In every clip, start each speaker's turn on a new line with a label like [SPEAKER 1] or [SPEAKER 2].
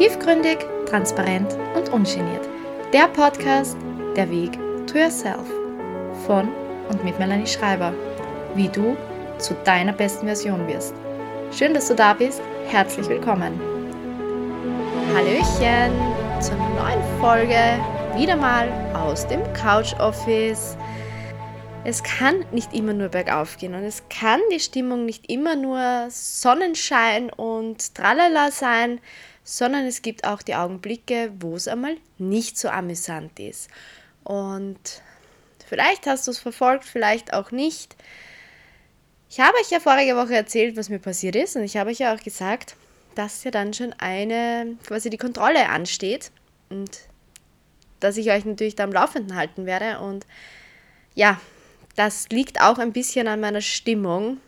[SPEAKER 1] Tiefgründig, transparent und ungeniert. Der Podcast Der Weg to Yourself von und mit Melanie Schreiber. Wie du zu deiner besten Version wirst. Schön, dass du da bist. Herzlich willkommen. Hallöchen zur neuen Folge. Wieder mal aus dem Couch Office. Es kann nicht immer nur bergauf gehen und es kann die Stimmung nicht immer nur Sonnenschein und Tralala sein, sondern es gibt auch die Augenblicke, wo es einmal nicht so amüsant ist. Und vielleicht hast du es verfolgt, vielleicht auch nicht. Ich habe euch ja vorige Woche erzählt, was mir passiert ist und ich habe euch ja auch gesagt, dass ja dann schon eine, quasi die Kontrolle ansteht und dass ich euch natürlich da am Laufenden halten werde und ja, das liegt auch ein bisschen an meiner Stimmung.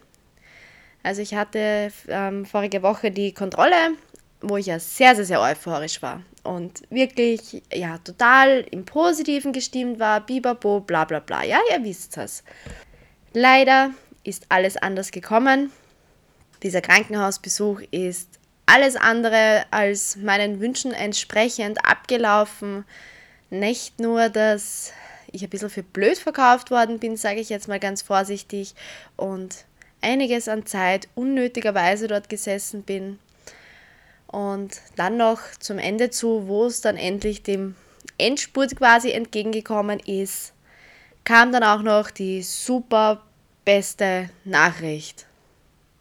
[SPEAKER 1] Also ich hatte ähm, vorige Woche die Kontrolle, wo ich ja sehr, sehr, sehr euphorisch war und wirklich, ja, total im Positiven gestimmt war, bibabo, bla bla bla. Ja, ihr wisst es. Leider ist alles anders gekommen. Dieser Krankenhausbesuch ist alles andere als meinen Wünschen entsprechend abgelaufen. Nicht nur, dass ich ein bisschen für blöd verkauft worden bin, sage ich jetzt mal ganz vorsichtig, und einiges an Zeit unnötigerweise dort gesessen bin. Und dann noch zum Ende zu, wo es dann endlich dem Endspurt quasi entgegengekommen ist, kam dann auch noch die super beste Nachricht.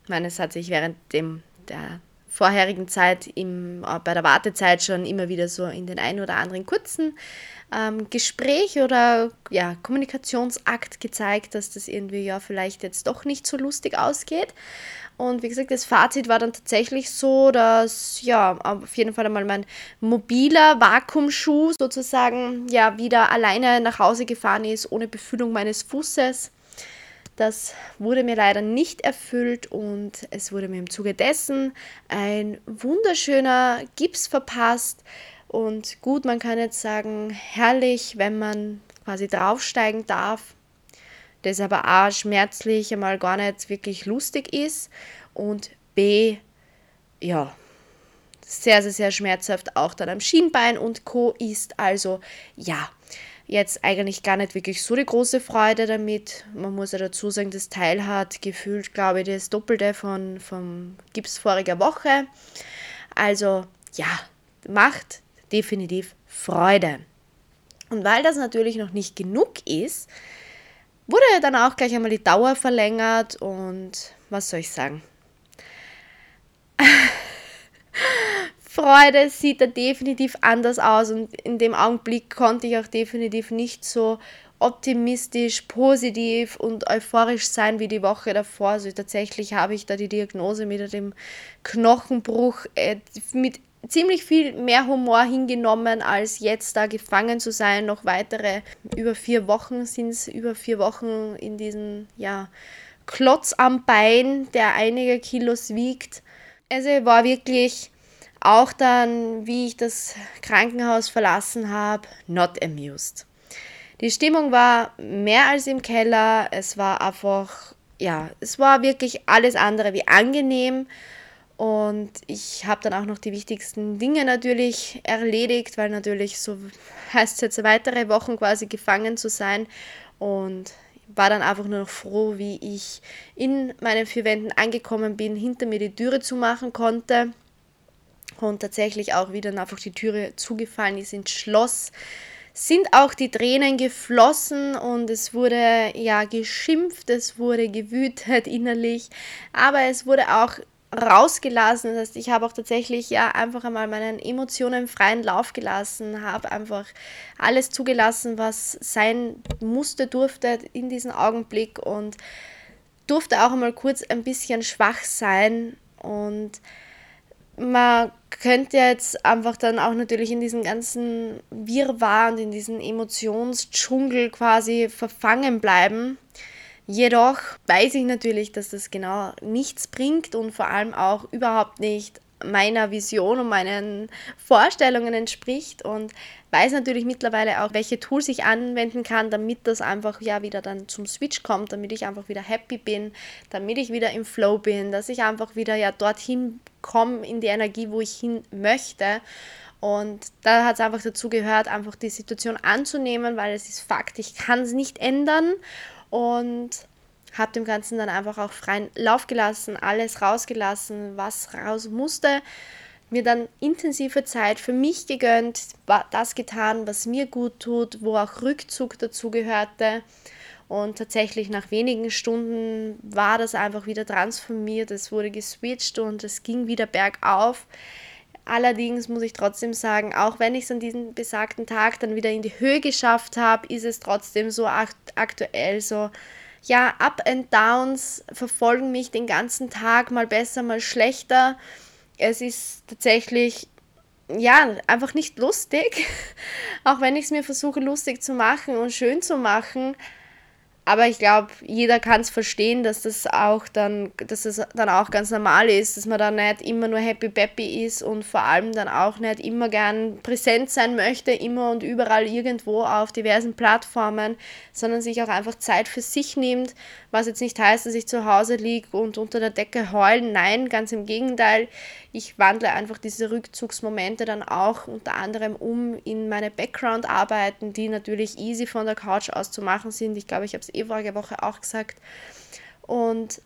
[SPEAKER 1] Ich meine, es hat sich während dem, der vorherigen Zeit im, äh, bei der Wartezeit schon immer wieder so in den einen oder anderen kurzen ähm, Gespräch oder ja, Kommunikationsakt gezeigt, dass das irgendwie ja vielleicht jetzt doch nicht so lustig ausgeht. Und wie gesagt, das Fazit war dann tatsächlich so, dass ja, auf jeden Fall einmal mein mobiler Vakuumschuh sozusagen ja wieder alleine nach Hause gefahren ist, ohne Befüllung meines Fußes. Das wurde mir leider nicht erfüllt und es wurde mir im Zuge dessen ein wunderschöner Gips verpasst, und gut, man kann jetzt sagen, herrlich, wenn man quasi draufsteigen darf, das aber A schmerzlich einmal gar nicht wirklich lustig ist und B, ja, sehr, sehr, sehr schmerzhaft auch dann am Schienbein und Co. ist. Also ja, jetzt eigentlich gar nicht wirklich so die große Freude damit. Man muss ja dazu sagen, das Teil hat gefühlt, glaube ich, das Doppelte von, vom Gips voriger Woche. Also ja, macht definitiv Freude. Und weil das natürlich noch nicht genug ist, wurde dann auch gleich einmal die Dauer verlängert und was soll ich sagen? Freude sieht da definitiv anders aus und in dem Augenblick konnte ich auch definitiv nicht so optimistisch, positiv und euphorisch sein wie die Woche davor. Also tatsächlich habe ich da die Diagnose mit dem Knochenbruch äh, mit ziemlich viel mehr Humor hingenommen, als jetzt da gefangen zu sein. Noch weitere über vier Wochen sind es, über vier Wochen in diesem ja, Klotz am Bein, der einige Kilos wiegt. Also war wirklich auch dann, wie ich das Krankenhaus verlassen habe, not amused. Die Stimmung war mehr als im Keller. Es war einfach, ja, es war wirklich alles andere wie angenehm. Und ich habe dann auch noch die wichtigsten Dinge natürlich erledigt, weil natürlich so heißt es jetzt weitere Wochen quasi gefangen zu sein. Und war dann einfach nur noch froh, wie ich in meinen vier Wänden angekommen bin, hinter mir die Türe zumachen konnte und tatsächlich auch wieder einfach die Türe zugefallen ist ins Schloss. Sind auch die Tränen geflossen und es wurde ja geschimpft, es wurde gewütet innerlich, aber es wurde auch rausgelassen. Das heißt, ich habe auch tatsächlich ja einfach einmal meinen Emotionen freien Lauf gelassen, habe einfach alles zugelassen, was sein musste, durfte in diesem Augenblick und durfte auch einmal kurz ein bisschen schwach sein und man könnte jetzt einfach dann auch natürlich in diesem ganzen Wirrwarr und in diesem Emotionsdschungel quasi verfangen bleiben Jedoch weiß ich natürlich, dass das genau nichts bringt und vor allem auch überhaupt nicht meiner Vision und meinen Vorstellungen entspricht und weiß natürlich mittlerweile auch, welche Tools ich anwenden kann, damit das einfach ja wieder dann zum Switch kommt, damit ich einfach wieder happy bin, damit ich wieder im Flow bin, dass ich einfach wieder ja dorthin komme in die Energie, wo ich hin möchte. Und da hat es einfach dazu gehört, einfach die Situation anzunehmen, weil es ist Fakt, ich kann es nicht ändern und habe dem Ganzen dann einfach auch freien Lauf gelassen, alles rausgelassen, was raus musste mir dann intensive Zeit für mich gegönnt, das getan, was mir gut tut, wo auch Rückzug dazu gehörte. Und tatsächlich nach wenigen Stunden war das einfach wieder transformiert, es wurde geswitcht und es ging wieder bergauf. Allerdings muss ich trotzdem sagen, auch wenn ich es an diesem besagten Tag dann wieder in die Höhe geschafft habe, ist es trotzdem so aktuell so, ja, Up and Downs verfolgen mich den ganzen Tag, mal besser, mal schlechter es ist tatsächlich ja, einfach nicht lustig. Auch wenn ich es mir versuche, lustig zu machen und schön zu machen, aber ich glaube, jeder kann es verstehen, dass das auch dann, dass das dann auch ganz normal ist, dass man dann nicht immer nur happy peppy ist und vor allem dann auch nicht immer gern präsent sein möchte, immer und überall irgendwo auf diversen Plattformen, sondern sich auch einfach Zeit für sich nimmt, was jetzt nicht heißt, dass ich zu Hause liege und unter der Decke heulen. Nein, ganz im Gegenteil. Ich wandle einfach diese Rückzugsmomente dann auch unter anderem um in meine Background-Arbeiten, die natürlich easy von der Couch aus zu machen sind. Ich glaube, ich habe eh vorige Woche auch gesagt. Und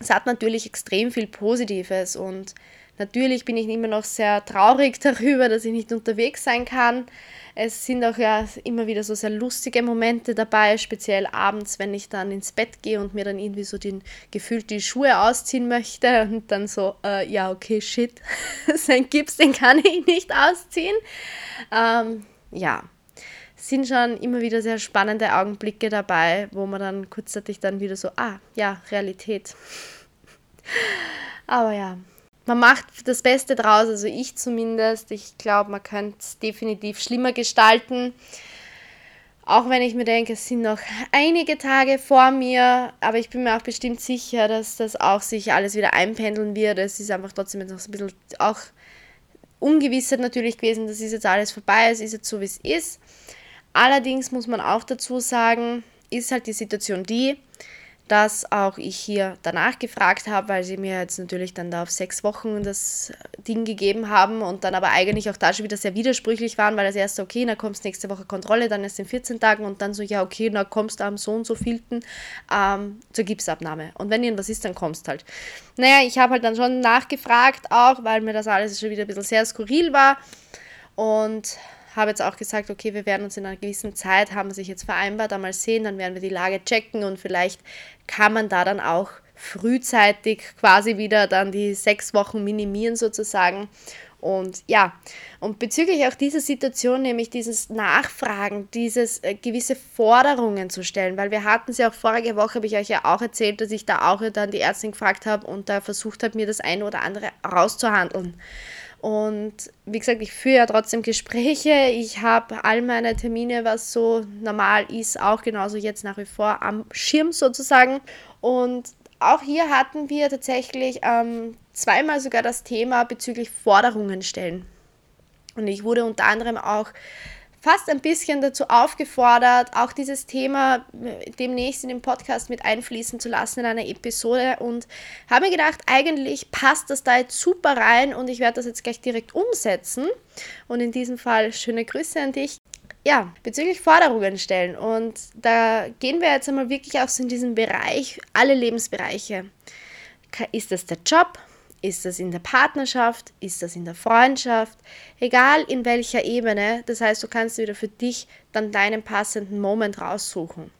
[SPEAKER 1] es hat natürlich extrem viel Positives und natürlich bin ich immer noch sehr traurig darüber, dass ich nicht unterwegs sein kann. Es sind auch ja immer wieder so sehr lustige Momente dabei, speziell abends, wenn ich dann ins Bett gehe und mir dann irgendwie so den, gefühlt die Schuhe ausziehen möchte und dann so, äh, ja, okay, shit, sein Gips, den kann ich nicht ausziehen. Ähm, ja, sind schon immer wieder sehr spannende Augenblicke dabei, wo man dann kurzzeitig dann wieder so, ah, ja, Realität. Aber ja, man macht das Beste draus, also ich zumindest. Ich glaube, man könnte es definitiv schlimmer gestalten. Auch wenn ich mir denke, es sind noch einige Tage vor mir, aber ich bin mir auch bestimmt sicher, dass das auch sich alles wieder einpendeln wird. Es ist einfach trotzdem noch so ein bisschen auch Ungewissheit natürlich gewesen, das ist jetzt alles vorbei, es ist jetzt so, wie es ist. Allerdings muss man auch dazu sagen, ist halt die Situation die, dass auch ich hier danach gefragt habe, weil sie mir jetzt natürlich dann da auf sechs Wochen das Ding gegeben haben und dann aber eigentlich auch da schon wieder sehr widersprüchlich waren, weil das erste, okay, dann kommst nächste Woche Kontrolle, dann ist in 14 Tagen und dann so, ja, okay, dann kommst am so und so vielten ähm, zur Gipsabnahme. Und wenn irgendwas ist, dann kommst halt. Naja, ich habe halt dann schon nachgefragt auch, weil mir das alles schon wieder ein bisschen sehr skurril war und habe jetzt auch gesagt, okay, wir werden uns in einer gewissen Zeit, haben sich jetzt vereinbart, einmal sehen, dann werden wir die Lage checken und vielleicht kann man da dann auch frühzeitig quasi wieder dann die sechs Wochen minimieren sozusagen. Und ja, und bezüglich auch dieser Situation, nämlich dieses Nachfragen, dieses äh, gewisse Forderungen zu stellen, weil wir hatten sie auch vorige Woche, habe ich euch ja auch erzählt, dass ich da auch dann die Ärztin gefragt habe und da versucht habe, mir das eine oder andere rauszuhandeln. Und wie gesagt, ich führe ja trotzdem Gespräche. Ich habe all meine Termine, was so normal ist, auch genauso jetzt nach wie vor am Schirm sozusagen. Und auch hier hatten wir tatsächlich ähm, zweimal sogar das Thema bezüglich Forderungen stellen. Und ich wurde unter anderem auch fast ein bisschen dazu aufgefordert, auch dieses Thema äh, demnächst in den Podcast mit einfließen zu lassen in einer Episode und habe mir gedacht, eigentlich passt das da jetzt super rein und ich werde das jetzt gleich direkt umsetzen. Und in diesem Fall schöne Grüße an dich. Ja, bezüglich Forderungen stellen. Und da gehen wir jetzt einmal wirklich auch so in diesen Bereich, alle Lebensbereiche. Ist das der Job? Ist das in der Partnerschaft? Ist das in der Freundschaft? Egal in welcher Ebene. Das heißt, du kannst wieder für dich dann deinen passenden Moment raussuchen.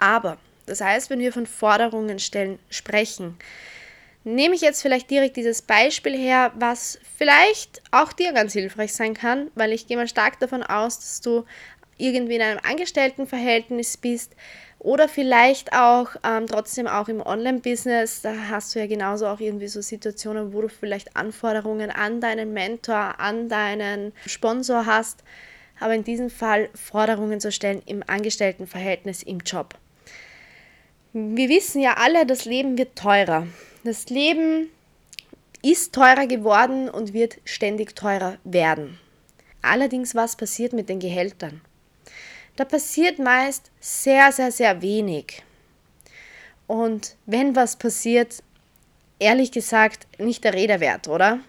[SPEAKER 1] Aber, das heißt, wenn wir von Forderungen stellen sprechen, nehme ich jetzt vielleicht direkt dieses Beispiel her, was vielleicht auch dir ganz hilfreich sein kann, weil ich gehe mal stark davon aus, dass du irgendwie in einem Angestelltenverhältnis bist, oder vielleicht auch ähm, trotzdem auch im Online-Business, da hast du ja genauso auch irgendwie so Situationen, wo du vielleicht Anforderungen an deinen Mentor, an deinen Sponsor hast, aber in diesem Fall Forderungen zu stellen im Angestelltenverhältnis im Job. Wir wissen ja alle, das Leben wird teurer. Das Leben ist teurer geworden und wird ständig teurer werden. Allerdings, was passiert mit den Gehältern? Da passiert meist sehr, sehr, sehr wenig. Und wenn was passiert, ehrlich gesagt, nicht der Rede wert, oder?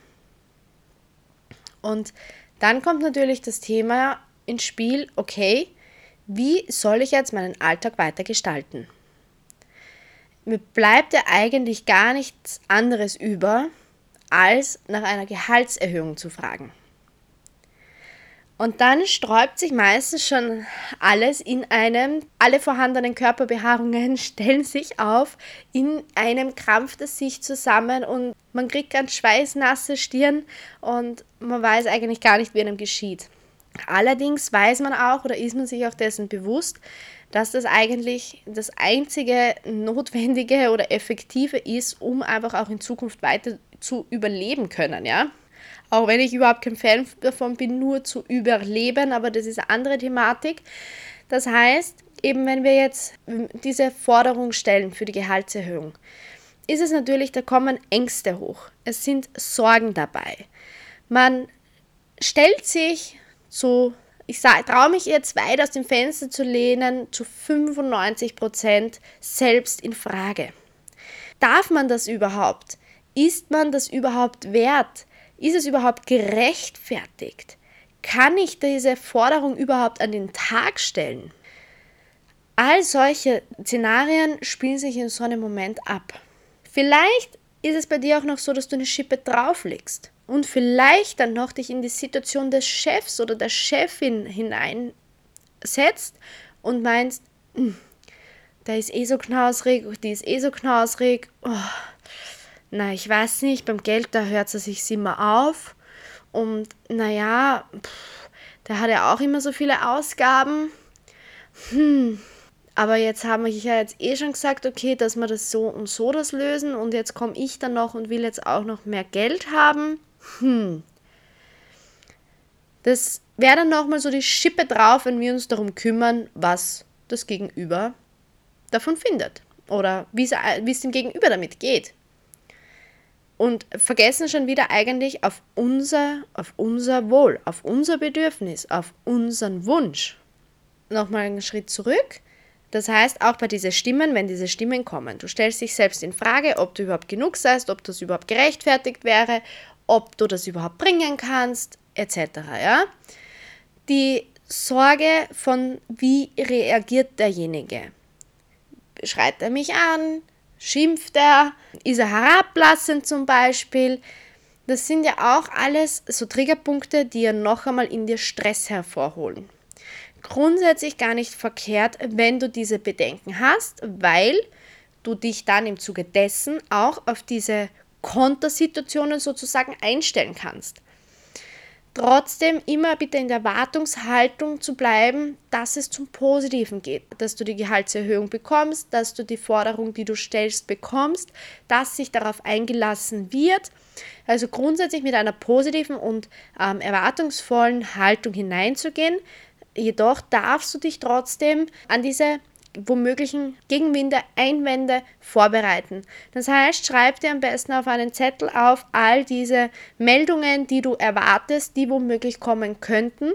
[SPEAKER 1] Und dann kommt natürlich das Thema ins Spiel, okay, wie soll ich jetzt meinen Alltag weiter gestalten? Mir bleibt ja eigentlich gar nichts anderes über, als nach einer Gehaltserhöhung zu fragen. Und dann sträubt sich meistens schon alles in einem, alle vorhandenen Körperbehaarungen stellen sich auf, in einem krampft es sich zusammen und man kriegt ganz schweißnasse Stirn und man weiß eigentlich gar nicht, wie einem geschieht. Allerdings weiß man auch oder ist man sich auch dessen bewusst, dass das eigentlich das einzige Notwendige oder Effektive ist, um einfach auch in Zukunft weiter zu überleben können, ja. Auch wenn ich überhaupt kein Fan davon bin, nur zu überleben, aber das ist eine andere Thematik. Das heißt, eben wenn wir jetzt diese Forderung stellen für die Gehaltserhöhung, ist es natürlich, da kommen Ängste hoch. Es sind Sorgen dabei. Man stellt sich so, ich traue mich jetzt weit aus dem Fenster zu lehnen, zu 95 Prozent selbst in Frage. Darf man das überhaupt? Ist man das überhaupt wert? Ist es überhaupt gerechtfertigt? Kann ich diese Forderung überhaupt an den Tag stellen? All solche Szenarien spielen sich in so einem Moment ab. Vielleicht ist es bei dir auch noch so, dass du eine Schippe drauflegst und vielleicht dann noch dich in die Situation des Chefs oder der Chefin hineinsetzt und meinst, hm, der ist eh so knausrig, die ist eh so knausrig. Oh, na, ich weiß nicht, beim Geld, da hört es sich immer auf. Und naja, der hat ja auch immer so viele Ausgaben. Hm, aber jetzt habe ich ja jetzt eh schon gesagt, okay, dass wir das so und so das lösen und jetzt komme ich dann noch und will jetzt auch noch mehr Geld haben hm, das wäre dann nochmal so die Schippe drauf, wenn wir uns darum kümmern, was das Gegenüber davon findet oder wie es dem Gegenüber damit geht. Und vergessen schon wieder eigentlich auf unser, auf unser Wohl, auf unser Bedürfnis, auf unseren Wunsch. Nochmal einen Schritt zurück. Das heißt, auch bei diesen Stimmen, wenn diese Stimmen kommen, du stellst dich selbst in Frage, ob du überhaupt genug seist, ob das überhaupt gerechtfertigt wäre, ob du das überhaupt bringen kannst, etc. Ja? Die Sorge von, wie reagiert derjenige? Schreit er mich an? Schimpft er? Ist er herablassend zum Beispiel? Das sind ja auch alles so Triggerpunkte, die ja noch einmal in dir Stress hervorholen. Grundsätzlich gar nicht verkehrt, wenn du diese Bedenken hast, weil du dich dann im Zuge dessen auch auf diese Kontersituationen sozusagen einstellen kannst. Trotzdem immer bitte in der Erwartungshaltung zu bleiben, dass es zum Positiven geht, dass du die Gehaltserhöhung bekommst, dass du die Forderung, die du stellst, bekommst, dass sich darauf eingelassen wird. Also grundsätzlich mit einer positiven und ähm, erwartungsvollen Haltung hineinzugehen. Jedoch darfst du dich trotzdem an diese womöglichen Gegenwinde, Einwände vorbereiten. Das heißt, schreib dir am besten auf einen Zettel auf all diese Meldungen, die du erwartest, die womöglich kommen könnten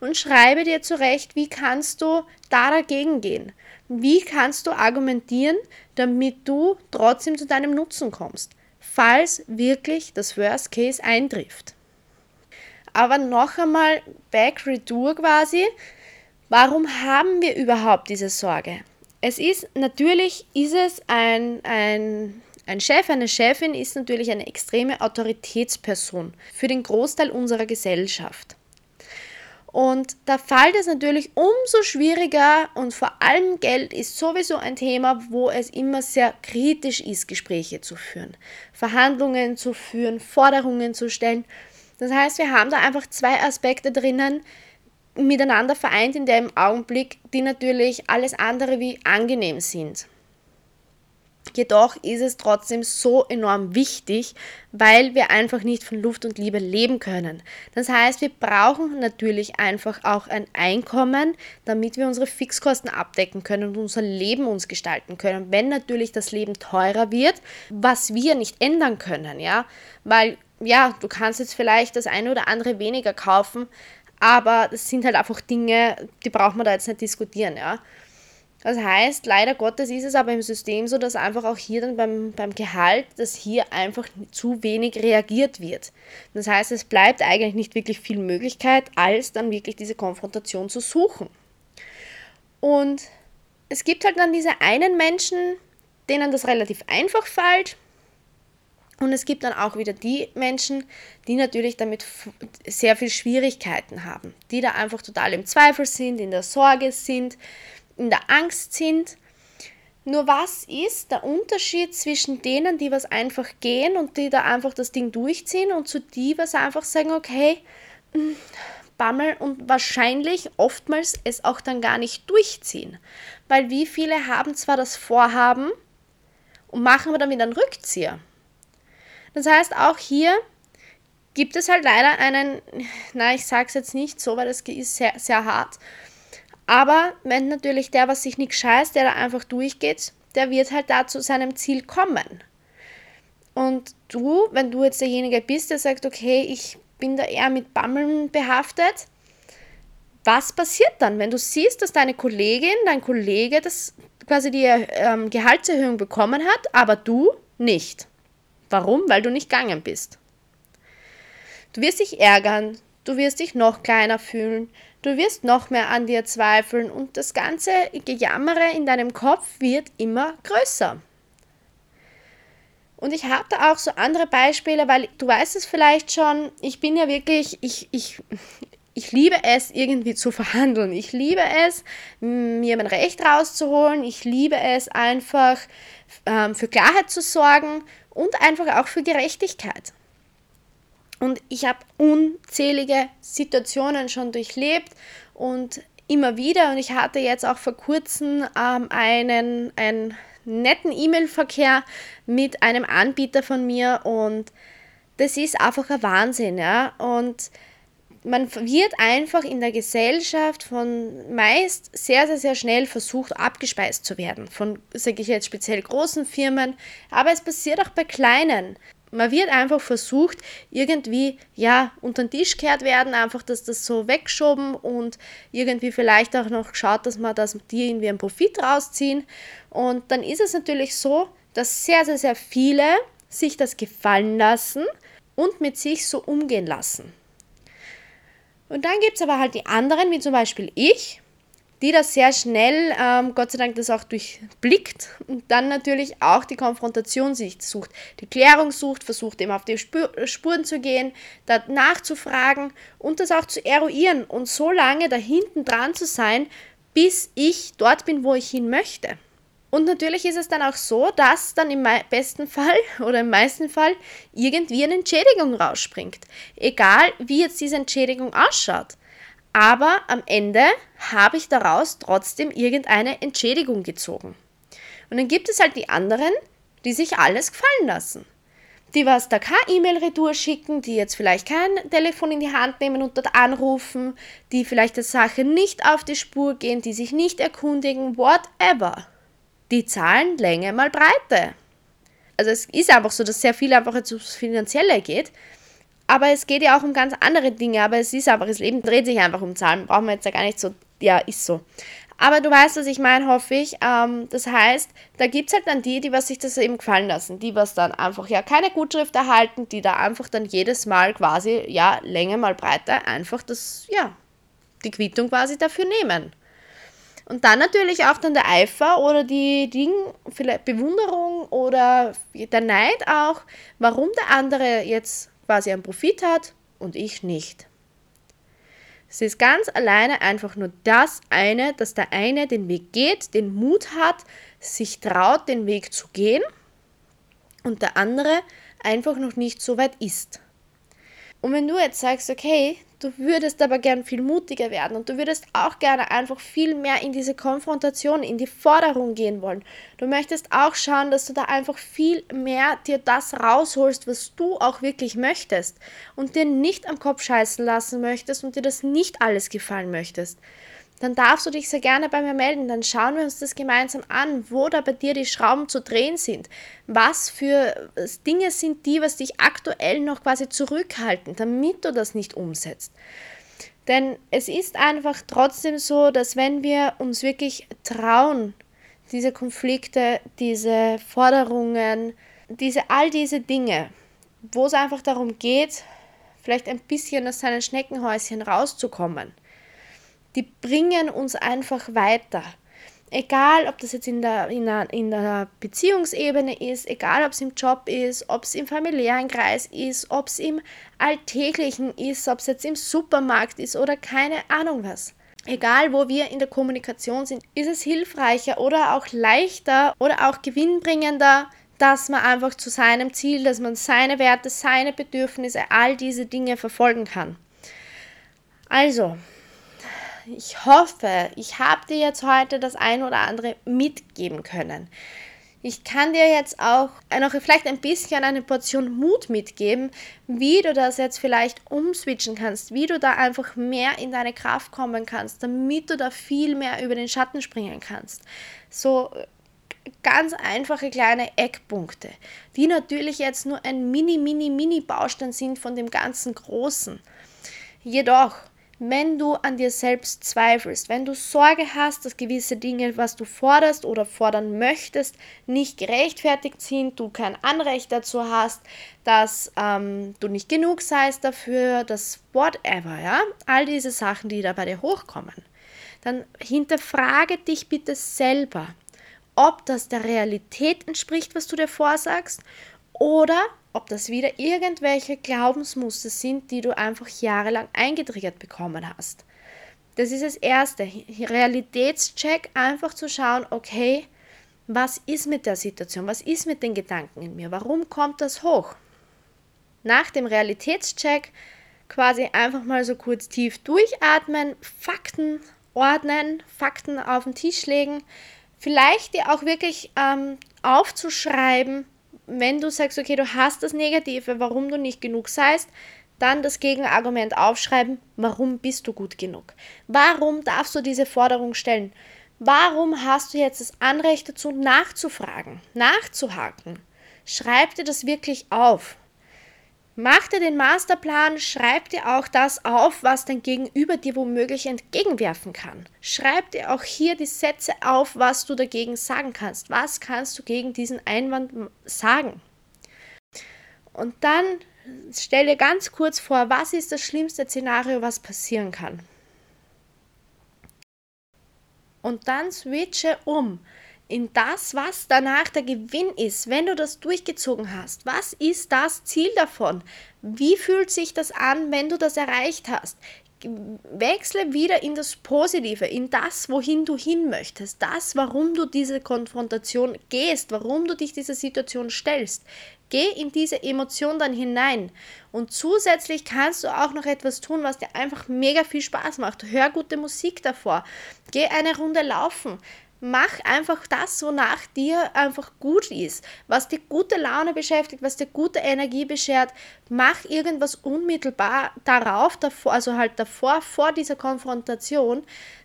[SPEAKER 1] und schreibe dir zurecht, wie kannst du da dagegen gehen? Wie kannst du argumentieren, damit du trotzdem zu deinem Nutzen kommst, falls wirklich das Worst Case eintrifft? Aber noch einmal back retour quasi, Warum haben wir überhaupt diese Sorge? Es ist natürlich, ist es ein, ein, ein Chef, eine Chefin ist natürlich eine extreme Autoritätsperson für den Großteil unserer Gesellschaft. Und da fällt es natürlich umso schwieriger und vor allem Geld ist sowieso ein Thema, wo es immer sehr kritisch ist, Gespräche zu führen, Verhandlungen zu führen, Forderungen zu stellen. Das heißt, wir haben da einfach zwei Aspekte drinnen, miteinander vereint in dem Augenblick, die natürlich alles andere wie angenehm sind. Jedoch ist es trotzdem so enorm wichtig, weil wir einfach nicht von Luft und Liebe leben können. Das heißt, wir brauchen natürlich einfach auch ein Einkommen, damit wir unsere Fixkosten abdecken können und unser Leben uns gestalten können. Wenn natürlich das Leben teurer wird, was wir nicht ändern können, ja, weil ja, du kannst jetzt vielleicht das eine oder andere weniger kaufen, aber das sind halt einfach Dinge, die braucht man da jetzt nicht diskutieren, ja. Das heißt, leider Gottes ist es aber im System so, dass einfach auch hier dann beim, beim Gehalt, dass hier einfach zu wenig reagiert wird. Das heißt, es bleibt eigentlich nicht wirklich viel Möglichkeit, als dann wirklich diese Konfrontation zu suchen. Und es gibt halt dann diese einen Menschen, denen das relativ einfach fällt. Und es gibt dann auch wieder die Menschen, die natürlich damit sehr viel Schwierigkeiten haben, die da einfach total im Zweifel sind, in der Sorge sind, in der Angst sind. Nur was ist der Unterschied zwischen denen, die was einfach gehen und die da einfach das Ding durchziehen und zu die, was einfach sagen, okay, hm, Bammel und wahrscheinlich oftmals es auch dann gar nicht durchziehen. Weil wie viele haben zwar das Vorhaben und machen aber dann wieder einen Rückzieher. Das heißt, auch hier gibt es halt leider einen, na, ich sage es jetzt nicht so, weil das ist sehr, sehr hart, aber wenn natürlich der, was sich nicht scheißt, der da einfach durchgeht, der wird halt da zu seinem Ziel kommen. Und du, wenn du jetzt derjenige bist, der sagt, okay, ich bin da eher mit Bammeln behaftet, was passiert dann, wenn du siehst, dass deine Kollegin, dein Kollege das quasi die ähm, Gehaltserhöhung bekommen hat, aber du nicht? Warum? Weil du nicht gegangen bist. Du wirst dich ärgern, du wirst dich noch kleiner fühlen, Du wirst noch mehr an dir zweifeln und das ganze Gejammere in deinem Kopf wird immer größer. Und ich habe da auch so andere Beispiele, weil du weißt es vielleicht schon, ich bin ja wirklich, ich, ich, ich liebe es, irgendwie zu verhandeln. Ich liebe es, mir mein Recht rauszuholen. Ich liebe es einfach, ähm, für Klarheit zu sorgen und einfach auch für Gerechtigkeit. Und ich habe unzählige Situationen schon durchlebt und immer wieder. Und ich hatte jetzt auch vor kurzem ähm, einen, einen netten E-Mail-Verkehr mit einem Anbieter von mir und das ist einfach ein Wahnsinn, ja. Und man wird einfach in der Gesellschaft von meist sehr, sehr, sehr schnell versucht, abgespeist zu werden. Von, sage ich jetzt speziell großen Firmen, aber es passiert auch bei kleinen man wird einfach versucht, irgendwie, ja, unter den Tisch kehrt werden, einfach, dass das so weggeschoben und irgendwie vielleicht auch noch geschaut, dass man das die irgendwie einen Profit rausziehen. Und dann ist es natürlich so, dass sehr, sehr, sehr viele sich das gefallen lassen und mit sich so umgehen lassen. Und dann gibt es aber halt die anderen, wie zum Beispiel ich, die das sehr schnell, ähm, Gott sei Dank, das auch durchblickt und dann natürlich auch die Konfrontation sich sucht, die Klärung sucht, versucht eben auf die Spur, Spuren zu gehen, da nachzufragen und das auch zu eruieren und so lange da hinten dran zu sein, bis ich dort bin, wo ich hin möchte. Und natürlich ist es dann auch so, dass dann im besten Fall oder im meisten Fall irgendwie eine Entschädigung rausspringt. Egal, wie jetzt diese Entschädigung ausschaut. Aber am Ende habe ich daraus trotzdem irgendeine Entschädigung gezogen. Und dann gibt es halt die anderen, die sich alles gefallen lassen. Die was da keine E-Mail-Retour schicken, die jetzt vielleicht kein Telefon in die Hand nehmen und dort anrufen, die vielleicht der Sache nicht auf die Spur gehen, die sich nicht erkundigen, whatever. Die zahlen Länge mal Breite. Also es ist einfach so, dass sehr viel einfach jetzt ums Finanzielle geht. Aber es geht ja auch um ganz andere Dinge. Aber es ist einfach, das Leben dreht sich einfach um Zahlen. Brauchen wir jetzt ja gar nicht so, ja, ist so. Aber du weißt, was ich meine, hoffe ich. Ähm, das heißt, da gibt es halt dann die, die was sich das eben gefallen lassen, die was dann einfach ja keine Gutschrift erhalten, die da einfach dann jedes Mal quasi, ja, Länge mal Breite, einfach das, ja, die Quittung quasi dafür nehmen. Und dann natürlich auch dann der Eifer oder die Ding, vielleicht Bewunderung oder der Neid auch, warum der andere jetzt quasi einen Profit hat und ich nicht. Es ist ganz alleine einfach nur das eine, dass der eine den Weg geht, den Mut hat, sich traut, den Weg zu gehen und der andere einfach noch nicht so weit ist. Und wenn du jetzt sagst, okay, Du würdest aber gern viel mutiger werden und du würdest auch gerne einfach viel mehr in diese Konfrontation, in die Forderung gehen wollen. Du möchtest auch schauen, dass du da einfach viel mehr dir das rausholst, was du auch wirklich möchtest und dir nicht am Kopf scheißen lassen möchtest und dir das nicht alles gefallen möchtest dann darfst du dich sehr gerne bei mir melden. Dann schauen wir uns das gemeinsam an, wo da bei dir die Schrauben zu drehen sind. Was für äh, Dinge sind die, was dich aktuell noch quasi zurückhalten, damit du das nicht umsetzt. Denn es ist einfach trotzdem so, dass wenn wir uns wirklich trauen, diese Konflikte, diese Forderungen, diese, all diese Dinge, wo es einfach darum geht, vielleicht ein bisschen aus seinem Schneckenhäuschen rauszukommen, die bringen uns einfach weiter. Egal, ob das jetzt in der, in der, in der Beziehungsebene ist, egal, ob es im Job ist, ob es im familiären Kreis ist, ob es im Alltäglichen ist, ob es jetzt im Supermarkt ist oder keine Ahnung was. Egal, wo wir in der Kommunikation sind, ist es hilfreicher oder auch leichter oder auch gewinnbringender, dass man einfach zu seinem Ziel, dass man seine Werte, seine Bedürfnisse, all diese Dinge verfolgen kann. Also, ich hoffe, ich habe dir jetzt heute das ein oder andere mitgeben können. Ich kann dir jetzt auch noch vielleicht ein bisschen eine Portion Mut mitgeben, wie du das jetzt vielleicht umswitchen kannst, wie du da einfach mehr in deine Kraft kommen kannst, damit du da viel mehr über den Schatten springen kannst. So ganz einfache kleine Eckpunkte, die natürlich jetzt nur ein mini, mini, mini Baustein sind von dem ganzen Großen. Jedoch wenn du an dir selbst zweifelst, wenn du Sorge hast, dass gewisse Dinge, was du forderst oder fordern möchtest, nicht gerechtfertigt sind, du kein Anrecht dazu hast, dass ähm, du nicht genug seist dafür, dass whatever, ja, all diese Sachen, die da bei dir hochkommen, dann hinterfrage dich bitte selber, ob das der Realität entspricht, was du dir vorsagst, oder ob das wieder irgendwelche Glaubensmuster sind, die du einfach jahrelang eingetriggert bekommen hast. Das ist das Erste. Realitätscheck, einfach zu schauen, okay, was ist mit der Situation? Was ist mit den Gedanken in mir? Warum kommt das hoch? Nach dem Realitätscheck quasi einfach mal so kurz tief durchatmen, Fakten ordnen, Fakten auf den Tisch legen, vielleicht dir auch wirklich ähm, aufzuschreiben, wenn du sagst, okay, du hast das Negative, warum du nicht genug seist, dann das Gegenargument aufschreiben, warum bist du gut genug? Warum darfst du diese Forderung stellen? Warum hast du jetzt das Anrecht dazu, nachzufragen, nachzuhaken? Schreib dir das wirklich auf. Mach dir den Masterplan, schreib dir auch das auf, was dein Gegenüber dir womöglich entgegenwerfen kann. Schreib dir auch hier die Sätze auf, was du dagegen sagen kannst. Was kannst du gegen diesen Einwand sagen? Und dann stell dir ganz kurz vor, was ist das schlimmste Szenario, was passieren kann. Und dann switche um in das, was danach der Gewinn ist, wenn du das durchgezogen hast. Was ist das Ziel davon? Wie fühlt sich das an, wenn du das erreicht hast? Wechsle wieder in das Positive, in das, wohin du hin möchtest, das, warum du diese Konfrontation gehst, warum du dich dieser Situation stellst. Geh in diese Emotion dann hinein. Und zusätzlich kannst du auch noch etwas tun, was dir einfach mega viel Spaß macht. Hör gute Musik davor. Geh eine Runde laufen mach einfach das, wonach dir einfach gut ist, was dir gute Laune beschäftigt, was dir gute Energie beschert. Mach irgendwas unmittelbar darauf, davor, also halt davor, vor dieser Konfrontation,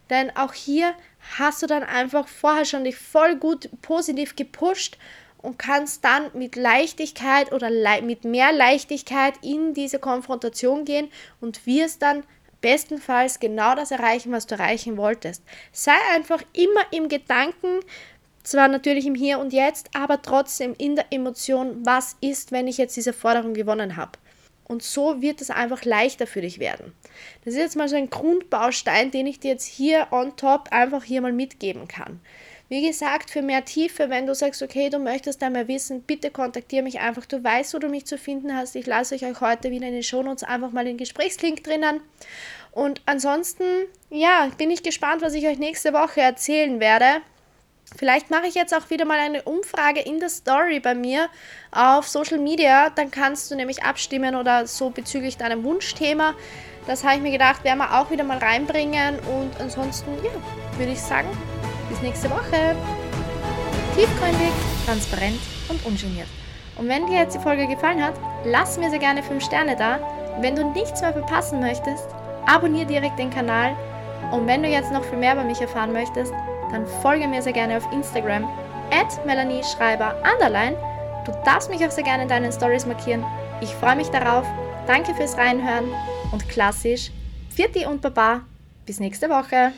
[SPEAKER 1] denn auch hier hast du dann einfach vorher schon dich voll gut positiv gepusht und kannst dann mit Leichtigkeit oder le mit mehr Leichtigkeit in diese Konfrontation gehen und wirst dann bestenfalls genau das erreichen, was du erreichen wolltest. Sei einfach immer im Gedanken, zwar natürlich im Hier und Jetzt, aber trotzdem in der Emotion, was ist, wenn ich jetzt diese Forderung gewonnen habe. Und so wird es einfach leichter für dich werden. Das ist jetzt mal so ein Grundbaustein, den ich dir jetzt hier on top einfach hier mal mitgeben kann. Wie gesagt, für mehr Tiefe, wenn du sagst, okay, du möchtest einmal wissen, bitte kontaktiere mich einfach. Du weißt, wo du mich zu finden hast. Ich lasse euch heute wieder in den Shownotes einfach mal den Gesprächslink drinnen. Und ansonsten, ja, bin ich gespannt, was ich euch nächste Woche erzählen werde. Vielleicht mache ich jetzt auch wieder mal eine Umfrage in der Story bei mir auf Social Media. Dann kannst du nämlich abstimmen oder so bezüglich deinem Wunschthema. Das habe ich mir gedacht, werden wir auch wieder mal reinbringen. Und ansonsten, ja, würde ich sagen, bis nächste Woche. Tiefgründig, transparent und ungeniert. Und wenn dir jetzt die Folge gefallen hat, lass mir sehr gerne 5 Sterne da. Wenn du nichts mehr verpassen möchtest, abonniere direkt den Kanal. Und wenn du jetzt noch viel mehr über mich erfahren möchtest, dann folge mir sehr gerne auf Instagram at Melanie Schreiber underline. Du darfst mich auch sehr gerne in deinen Stories markieren. Ich freue mich darauf. Danke fürs Reinhören und klassisch, Vierti und Baba. Bis nächste Woche.